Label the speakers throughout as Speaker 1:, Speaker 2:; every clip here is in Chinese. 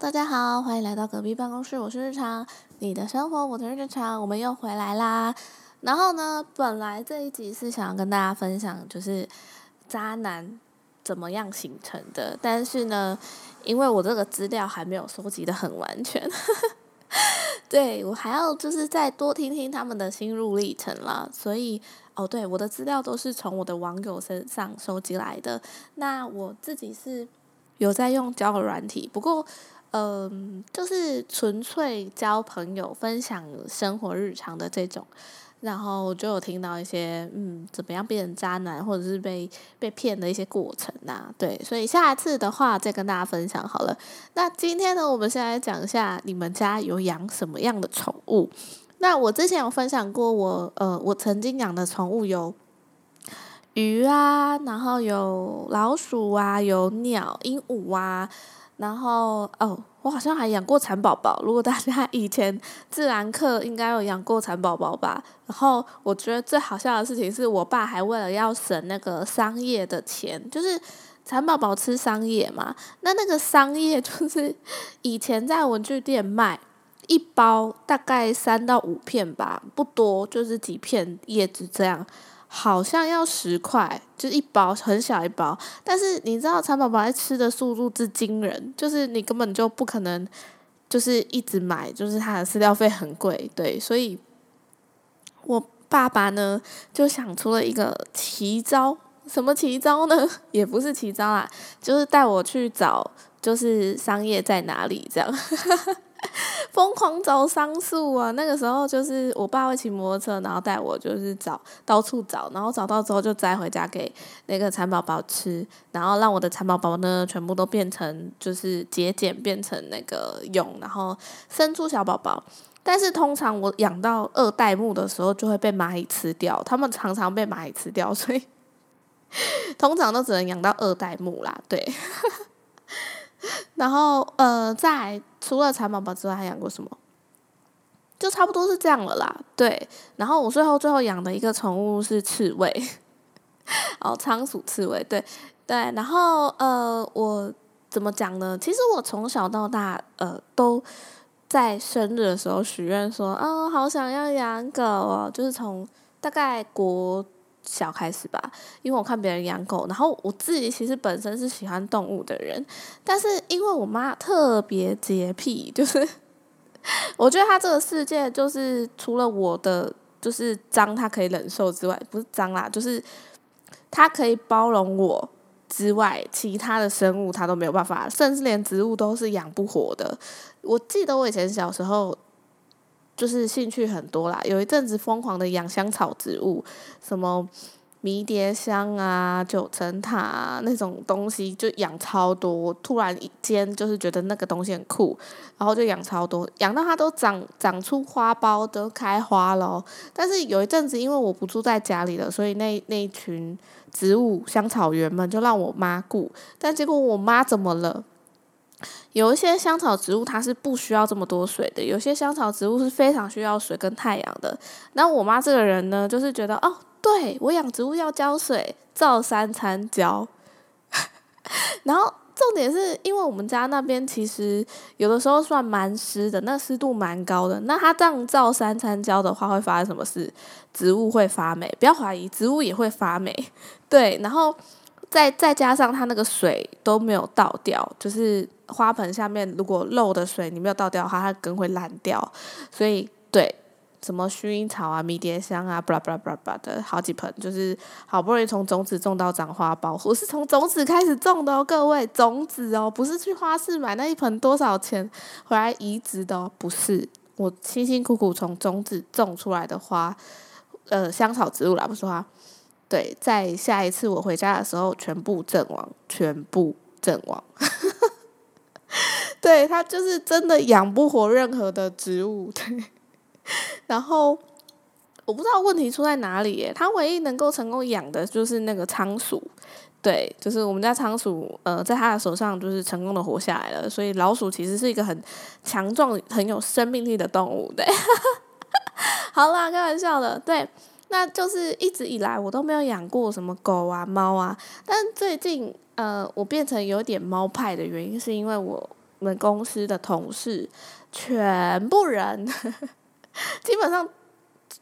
Speaker 1: 大家好，欢迎来到隔壁办公室，我是日常，你的生活我的日常，我们又回来啦。然后呢，本来这一集是想要跟大家分享，就是渣男怎么样形成的，但是呢，因为我这个资料还没有收集的很完全，对我还要就是再多听听他们的心路历程啦，所以哦，对，我的资料都是从我的网友身上收集来的，那我自己是。有在用交友软体，不过，嗯，就是纯粹交朋友、分享生活日常的这种，然后就有听到一些，嗯，怎么样变成渣男，或者是被被骗的一些过程呐，对，所以下次的话再跟大家分享好了。那今天呢，我们先来讲一下你们家有养什么样的宠物？那我之前有分享过，我呃，我曾经养的宠物有。鱼啊，然后有老鼠啊，有鸟、鹦鹉啊，然后哦，我好像还养过蚕宝宝。如果大家以前自然课应该有养过蚕宝宝吧？然后我觉得最好笑的事情是我爸还为了要省那个桑叶的钱，就是蚕宝宝吃桑叶嘛，那那个桑叶就是以前在文具店卖一包大概三到五片吧，不多，就是几片叶子这样。好像要十块，就一包很小一包，但是你知道蚕宝宝在吃的速度之惊人，就是你根本就不可能，就是一直买，就是它的饲料费很贵，对，所以，我爸爸呢就想出了一个奇招，什么奇招呢？也不是奇招啦，就是带我去找，就是商业在哪里这样。疯狂找桑树啊！那个时候就是我爸会骑摩托车，然后带我就是找到处找，然后找到之后就摘回家给那个蚕宝宝吃，然后让我的蚕宝宝呢全部都变成就是节俭变成那个蛹，然后生出小宝宝。但是通常我养到二代目的时候就会被蚂蚁吃掉，他们常常被蚂蚁吃掉，所以通常都只能养到二代目啦。对。然后，呃，在除了蚕宝宝之外，还养过什么？就差不多是这样了啦。对，然后我最后最后养的一个宠物是刺猬，哦，仓鼠刺猬，对对。然后，呃，我怎么讲呢？其实我从小到大，呃，都在生日的时候许愿说，啊，好想要养狗哦，就是从大概国。小开始吧，因为我看别人养狗，然后我自己其实本身是喜欢动物的人，但是因为我妈特别洁癖，就是 我觉得她这个世界就是除了我的就是脏她可以忍受之外，不是脏啦，就是她可以包容我之外，其他的生物她都没有办法，甚至连植物都是养不活的。我记得我以前小时候。就是兴趣很多啦，有一阵子疯狂的养香草植物，什么迷迭香啊、九层塔那种东西，就养超多。突然间就是觉得那个东西很酷，然后就养超多，养到它都长长出花苞，都开花了。但是有一阵子，因为我不住在家里了，所以那那一群植物香草园们就让我妈顾。但结果我妈怎么了？有一些香草植物它是不需要这么多水的，有些香草植物是非常需要水跟太阳的。那我妈这个人呢，就是觉得哦，对我养植物要浇水，照三餐浇。然后重点是因为我们家那边其实有的时候算蛮湿的，那湿度蛮高的。那它这样照三餐浇的话，会发生什么事？植物会发霉，不要怀疑，植物也会发霉。对，然后。再再加上它那个水都没有倒掉，就是花盆下面如果漏的水你没有倒掉的话，它根会烂掉。所以对，什么薰衣草啊、迷迭香啊，巴拉巴拉巴拉巴拉的好几盆，就是好不容易从种子种到长花苞。我是从种子开始种的哦，各位，种子哦，不是去花市买那一盆多少钱回来移植的哦，不是，我辛辛苦苦从种子种出来的花，呃，香草植物啦，不是花。对，在下一次我回家的时候，全部阵亡，全部阵亡。对他就是真的养不活任何的植物。对，然后我不知道问题出在哪里耶。他唯一能够成功养的就是那个仓鼠。对，就是我们家仓鼠，呃，在他的手上就是成功的活下来了。所以老鼠其实是一个很强壮、很有生命力的动物。对，好啦，开玩笑的。对。那就是一直以来我都没有养过什么狗啊猫啊，但最近呃我变成有点猫派的原因是因为我我们公司的同事全部人，基本上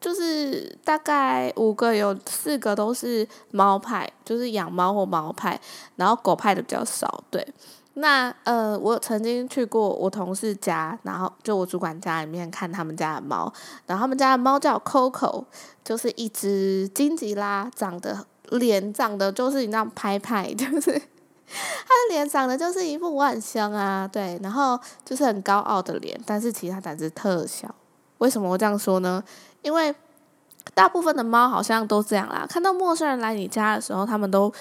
Speaker 1: 就是大概五个有四个都是猫派，就是养猫或猫派，然后狗派的比较少。对，那呃，我曾经去过我同事家，然后就我主管家里面看他们家的猫，然后他们家的猫叫 Coco，就是一只金吉拉，长得脸长得就是你那样拍拍，就是。他的脸长得就是一副我很香啊，对，然后就是很高傲的脸，但是其实他胆子特小。为什么我这样说呢？因为大部分的猫好像都这样啦，看到陌生人来你家的时候，他们都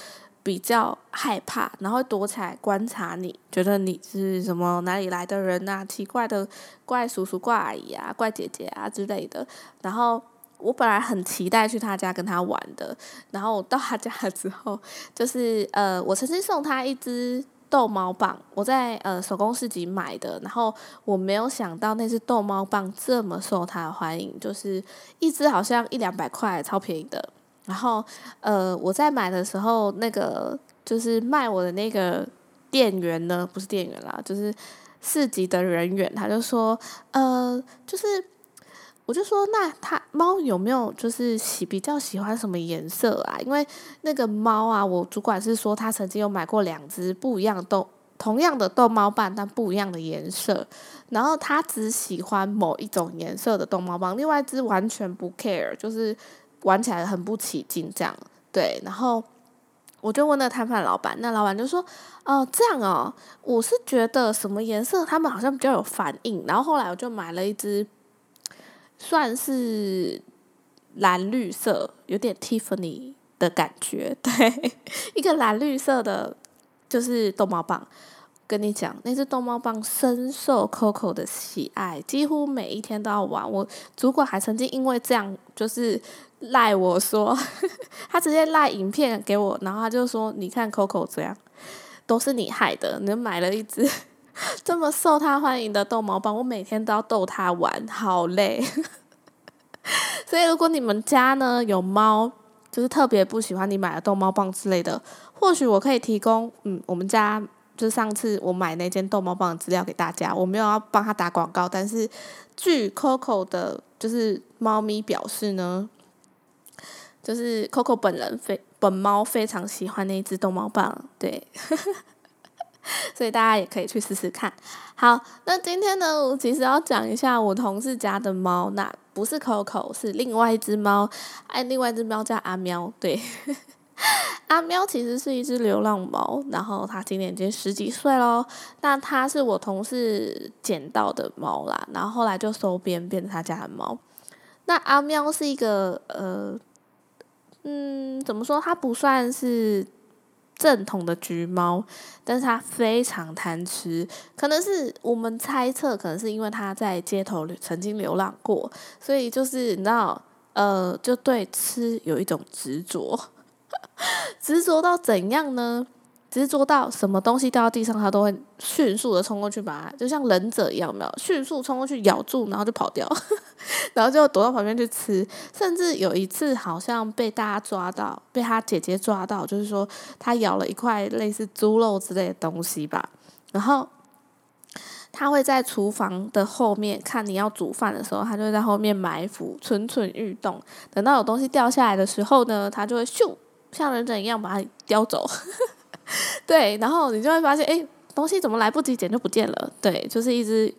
Speaker 1: 比较害怕，然后躲起来观察你，觉得你是什么哪里来的人啊，奇怪的怪叔叔、怪阿姨啊、怪姐姐啊之类的，然后。我本来很期待去他家跟他玩的，然后到他家之后，就是呃，我曾经送他一只逗猫棒，我在呃手工市集买的，然后我没有想到那只逗猫棒这么受他的欢迎，就是一只好像一两百块，超便宜的。然后呃，我在买的时候，那个就是卖我的那个店员呢，不是店员啦，就是市集的人员，他就说，呃，就是。我就说，那它猫有没有就是喜比较喜欢什么颜色啊？因为那个猫啊，我主管是说他曾经有买过两只不一样的逗同样的逗猫棒，但不一样的颜色。然后他只喜欢某一种颜色的逗猫棒，另外一只完全不 care，就是玩起来很不起劲这样。对，然后我就问那摊贩老板，那老板就说：“哦，这样哦，我是觉得什么颜色他们好像比较有反应。”然后后来我就买了一只。算是蓝绿色，有点 Tiffany 的感觉，对，一个蓝绿色的，就是逗猫棒。跟你讲，那只逗猫棒深受 Coco 的喜爱，几乎每一天都要玩。我主管还曾经因为这样，就是赖我说，他直接赖影片给我，然后他就说：“你看 Coco 这样，都是你害的，你买了一只。” 这么受他欢迎的逗猫棒，我每天都要逗他玩，好累。所以如果你们家呢有猫，就是特别不喜欢你买的逗猫棒之类的，或许我可以提供，嗯，我们家就是上次我买那件逗猫棒的资料给大家。我没有要帮他打广告，但是据 Coco 的，就是猫咪表示呢，就是 Coco 本人非本猫非常喜欢那一只逗猫棒，对。所以大家也可以去试试看。好，那今天呢，我其实要讲一下我同事家的猫，那不是 Coco，是另外一只猫。哎，另外一只猫叫阿喵。对，阿喵其实是一只流浪猫，然后它今年已经十几岁喽。那它是我同事捡到的猫啦，然后后来就收编变成他家的猫。那阿喵是一个呃，嗯，怎么说？它不算是。正统的橘猫，但是它非常贪吃，可能是我们猜测，可能是因为它在街头曾经流浪过，所以就是你知道，呃，就对吃有一种执着，执着到怎样呢？执着到什么东西掉到地上，它都会迅速的冲过去把它，就像忍者一样，没有迅速冲过去咬住，然后就跑掉，然后就躲到旁边去吃。甚至有一次好像被大家抓到，被他姐姐抓到，就是说他咬了一块类似猪肉之类的东西吧。然后他会在厨房的后面看你要煮饭的时候，他就会在后面埋伏，蠢蠢欲动。等到有东西掉下来的时候呢，他就会咻，像忍者一样把它叼走。对，然后你就会发现，哎，东西怎么来不及捡就不见了？对，就是一只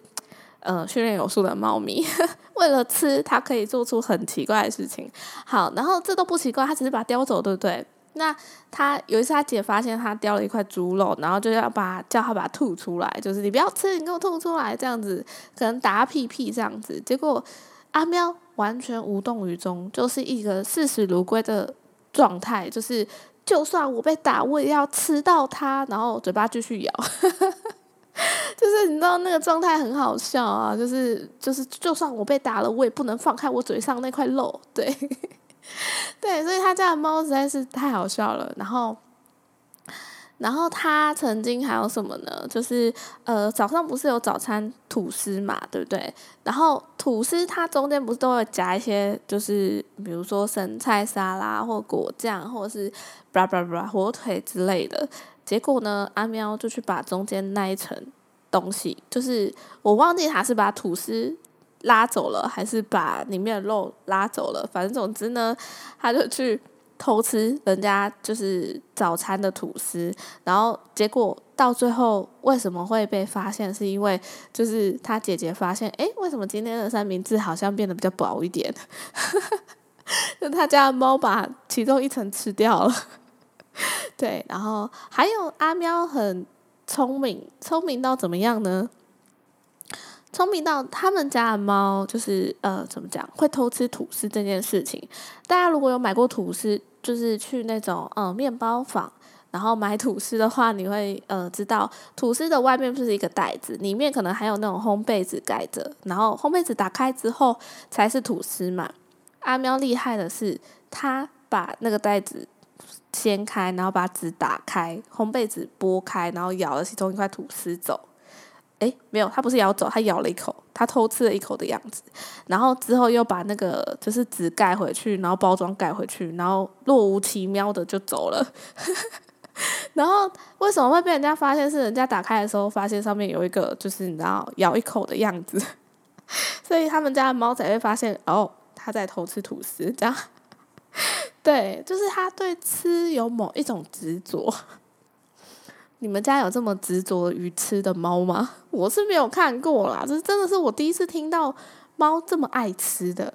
Speaker 1: 呃训练有素的猫咪，为了吃，它可以做出很奇怪的事情。好，然后这都不奇怪，它只是把它叼走，对不对？那他有一次他姐发现他叼了一块猪肉，然后就要把叫他把它吐出来，就是你不要吃，你给我吐出来，这样子可能打屁屁这样子。结果阿喵完全无动于衷，就是一个视死如归的状态，就是。就算我被打，我也要吃到它，然后嘴巴继续咬，就是你知道那个状态很好笑啊，就是就是就算我被打了，我也不能放开我嘴上那块肉，对，对，所以他家的猫实在是太好笑了，然后。然后他曾经还有什么呢？就是呃早上不是有早餐吐司嘛，对不对？然后吐司它中间不是都会夹一些，就是比如说生菜沙拉或果酱，或者是巴拉巴拉火腿之类的。结果呢，阿喵就去把中间那一层东西，就是我忘记他是把吐司拉走了，还是把里面的肉拉走了。反正总之呢，他就去偷吃人家就是早餐的吐司，然后结果到最后为什么会被发现？是因为就是他姐姐发现，诶，为什么今天的三明治好像变得比较薄一点？就他家的猫把其中一层吃掉了。对，然后还有阿喵很聪明，聪明到怎么样呢？聪明到他们家的猫就是呃，怎么讲，会偷吃吐司这件事情。大家如果有买过吐司，就是去那种呃面包房，然后买吐司的话，你会呃知道，吐司的外面不是一个袋子，里面可能还有那种烘焙纸盖着，然后烘焙纸打开之后才是吐司嘛。阿喵厉害的是，他把那个袋子。掀开，然后把纸打开，烘焙纸剥开，然后咬了其中一块吐司走。诶，没有，他不是咬走，他咬了一口，他偷吃了一口的样子。然后之后又把那个就是纸盖回去，然后包装盖回去，然后若无其妙的就走了。然后为什么会被人家发现？是人家打开的时候发现上面有一个就是你知道咬一口的样子，所以他们家的猫才会发现哦，他在偷吃吐司这样。对，就是他对吃有某一种执着。你们家有这么执着于吃的猫吗？我是没有看过啦，这真的是我第一次听到猫这么爱吃的。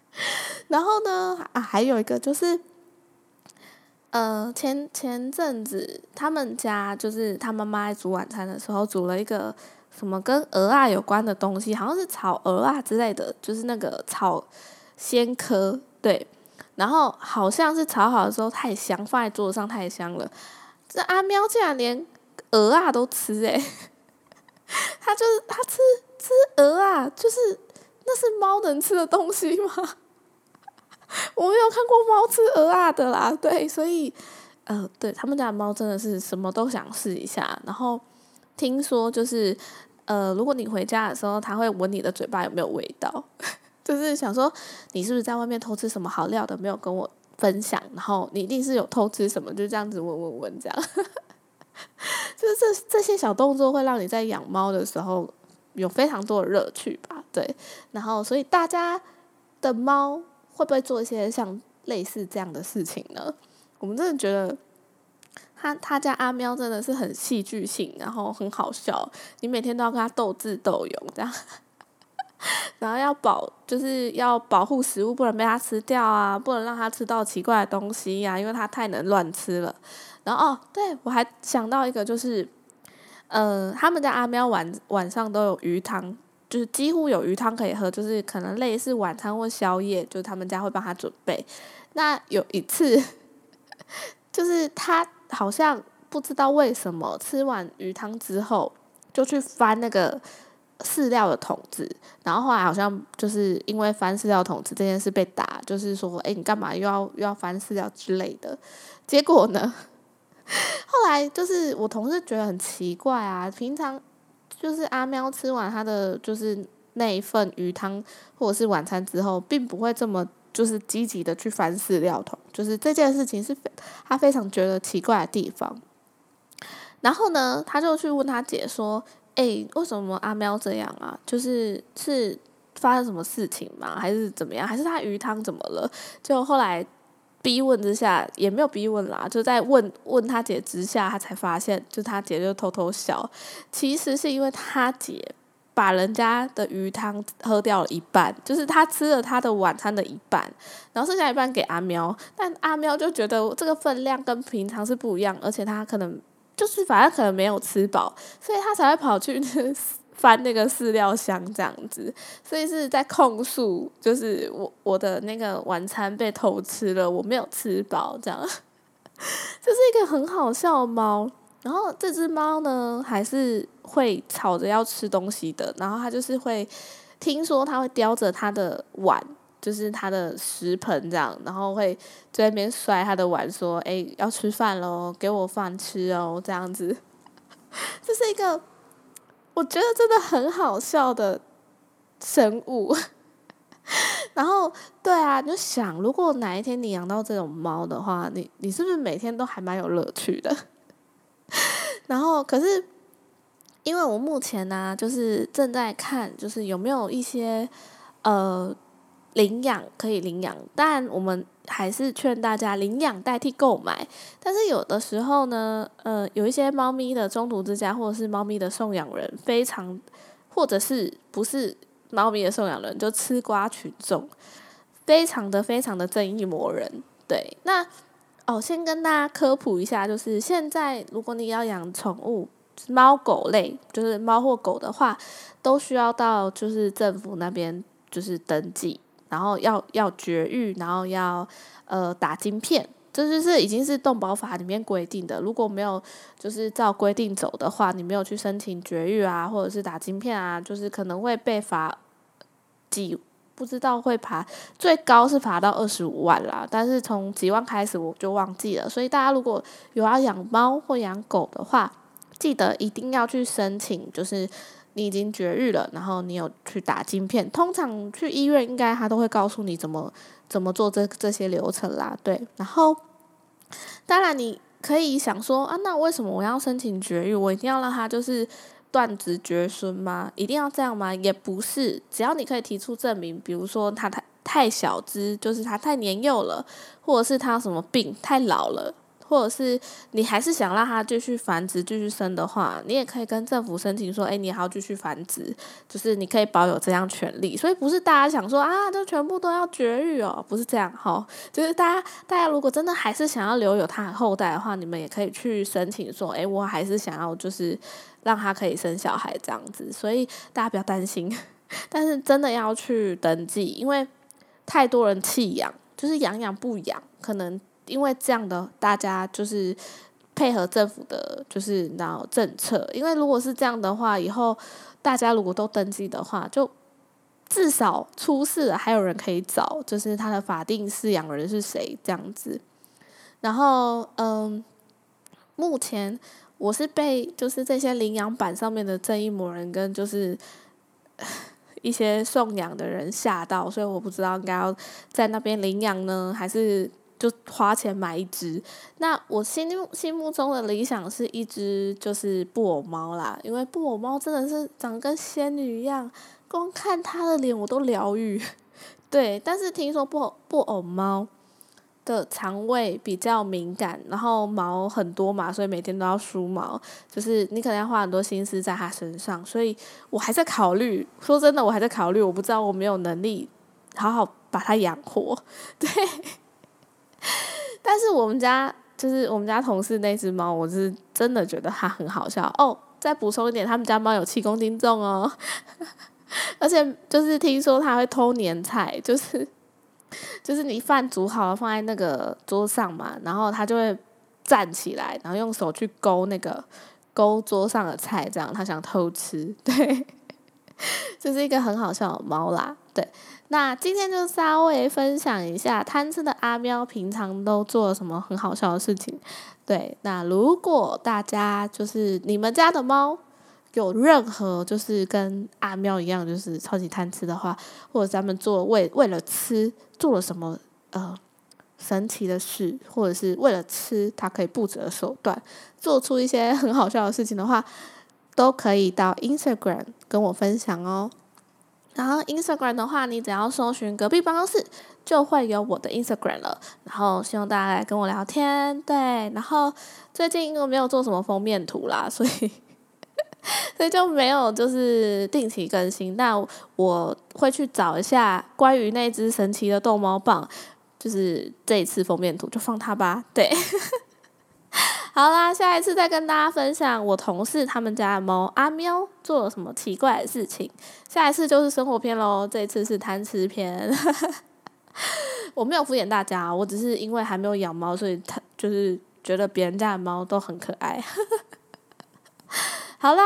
Speaker 1: 然后呢，啊，还有一个就是，呃，前前阵子他们家就是他妈妈在煮晚餐的时候煮了一个什么跟鹅啊有关的东西，好像是炒鹅啊之类的，就是那个炒鲜科，对。然后好像是炒好的时候太香，放在桌子上太香了。这阿喵竟然连鹅啊都吃诶，它就是它吃吃鹅啊，就是那是猫能吃的东西吗？我没有看过猫吃鹅啊的啦。对，所以呃，对他们家的猫真的是什么都想试一下。然后听说就是呃，如果你回家的时候，它会闻你的嘴巴有没有味道。就是想说，你是不是在外面偷吃什么好料的，没有跟我分享？然后你一定是有偷吃什么，就这样子闻闻闻，这样。就是这这些小动作会让你在养猫的时候有非常多的乐趣吧？对。然后，所以大家的猫会不会做一些像类似这样的事情呢？我们真的觉得，他他家阿喵真的是很戏剧性，然后很好笑。你每天都要跟他斗智斗勇，这样。然后要保，就是要保护食物，不能被它吃掉啊，不能让它吃到奇怪的东西呀，因为它太能乱吃了。然后哦，对我还想到一个，就是，呃，他们家阿喵晚晚上都有鱼汤，就是几乎有鱼汤可以喝，就是可能类似晚餐或宵夜，就是他们家会帮他准备。那有一次，就是他好像不知道为什么吃完鱼汤之后，就去翻那个。饲料的桶子，然后后来好像就是因为翻饲料桶子这件事被打，就是说，哎，你干嘛又要又要翻饲料之类的。结果呢，后来就是我同事觉得很奇怪啊，平常就是阿喵吃完他的就是那一份鱼汤或者是晚餐之后，并不会这么就是积极的去翻饲料桶，就是这件事情是他非常觉得奇怪的地方。然后呢，他就去问他姐说。哎，为什么阿喵这样啊？就是是发生什么事情吗？还是怎么样？还是他鱼汤怎么了？就后来逼问之下，也没有逼问啦，就在问问他姐之下，他才发现，就他姐就偷偷笑。其实是因为他姐把人家的鱼汤喝掉了一半，就是他吃了他的晚餐的一半，然后剩下一半给阿喵。但阿喵就觉得这个分量跟平常是不一样，而且他可能。就是反正可能没有吃饱，所以他才会跑去 翻那个饲料箱这样子，所以是在控诉，就是我我的那个晚餐被偷吃了，我没有吃饱这样，这是一个很好笑的猫。然后这只猫呢，还是会吵着要吃东西的，然后它就是会听说它会叼着它的碗。就是他的食盆这样，然后会在那边摔他的碗，说：“哎，要吃饭喽，给我饭吃哦。”这样子，这是一个我觉得真的很好笑的生物。然后，对啊，你就想如果哪一天你养到这种猫的话，你你是不是每天都还蛮有乐趣的？然后，可是因为我目前呢，就是正在看，就是有没有一些呃领养可以领养，但我们还是劝大家领养代替购买。但是有的时候呢，呃，有一些猫咪的中途之家或者是猫咪的送养人，非常或者是不是猫咪的送养人，就吃瓜群众，非常的非常的正义魔人。对，那哦，先跟大家科普一下，就是现在如果你要养宠物。猫狗类就是猫或狗的话，都需要到就是政府那边就是登记，然后要要绝育，然后要呃打晶片，这就是已经是动保法里面规定的。如果没有就是照规定走的话，你没有去申请绝育啊，或者是打晶片啊，就是可能会被罚几不知道会罚最高是罚到二十五万啦，但是从几万开始我就忘记了。所以大家如果有要养猫或养狗的话，记得一定要去申请，就是你已经绝育了，然后你有去打晶片。通常去医院应该他都会告诉你怎么怎么做这这些流程啦。对，然后当然你可以想说啊，那为什么我要申请绝育？我一定要让他就是断子绝孙吗？一定要这样吗？也不是，只要你可以提出证明，比如说他太太小只，就是他太年幼了，或者是他什么病太老了。或者是你还是想让它继续繁殖、继续生的话，你也可以跟政府申请说，哎，你还要继续繁殖，就是你可以保有这样权利。所以不是大家想说啊，就全部都要绝育哦，不是这样哈。就是大家，大家如果真的还是想要留有它的后代的话，你们也可以去申请说，哎，我还是想要就是让它可以生小孩这样子。所以大家不要担心，但是真的要去登记，因为太多人弃养，就是养养不养，可能。因为这样的，大家就是配合政府的，就是那政策。因为如果是这样的话，以后大家如果都登记的话，就至少出事了还有人可以找，就是他的法定饲养人是谁这样子。然后，嗯，目前我是被就是这些领养板上面的正义魔人跟就是 一些送养的人吓到，所以我不知道应该要在那边领养呢，还是。就花钱买一只，那我心心目中的理想是一只就是布偶猫啦，因为布偶猫真的是长得跟仙女一样，光看它的脸我都疗愈。对，但是听说布偶布偶猫的肠胃比较敏感，然后毛很多嘛，所以每天都要梳毛，就是你可能要花很多心思在它身上，所以我还在考虑。说真的，我还在考虑，我不知道我没有能力好好把它养活。对。但是我们家就是我们家同事那只猫，我是真的觉得它很好笑哦。再补充一点，他们家猫有七公斤重哦，而且就是听说它会偷年菜，就是就是你饭煮好了放在那个桌上嘛，然后它就会站起来，然后用手去勾那个勾桌上的菜，这样它想偷吃，对，这是一个很好笑的猫啦，对。那今天就稍微分享一下贪吃的阿喵平常都做了什么很好笑的事情。对，那如果大家就是你们家的猫有任何就是跟阿喵一样就是超级贪吃的话，或者咱们做为为了吃做了什么呃神奇的事，或者是为了吃它可以不择手段做出一些很好笑的事情的话，都可以到 Instagram 跟我分享哦。然后 Instagram 的话，你只要搜寻隔壁办公室，就会有我的 Instagram 了。然后希望大家来跟我聊天，对。然后最近因为没有做什么封面图啦，所以 所以就没有就是定期更新。但我会去找一下关于那只神奇的逗猫棒，就是这一次封面图就放它吧，对。好啦，下一次再跟大家分享我同事他们家的猫阿喵做了什么奇怪的事情。下一次就是生活片喽，这一次是贪吃片。我没有敷衍大家，我只是因为还没有养猫，所以他就是觉得别人家的猫都很可爱。好啦，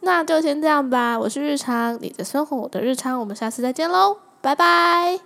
Speaker 1: 那就先这样吧。我是日常，你的生活我的日常，我们下次再见喽，拜拜。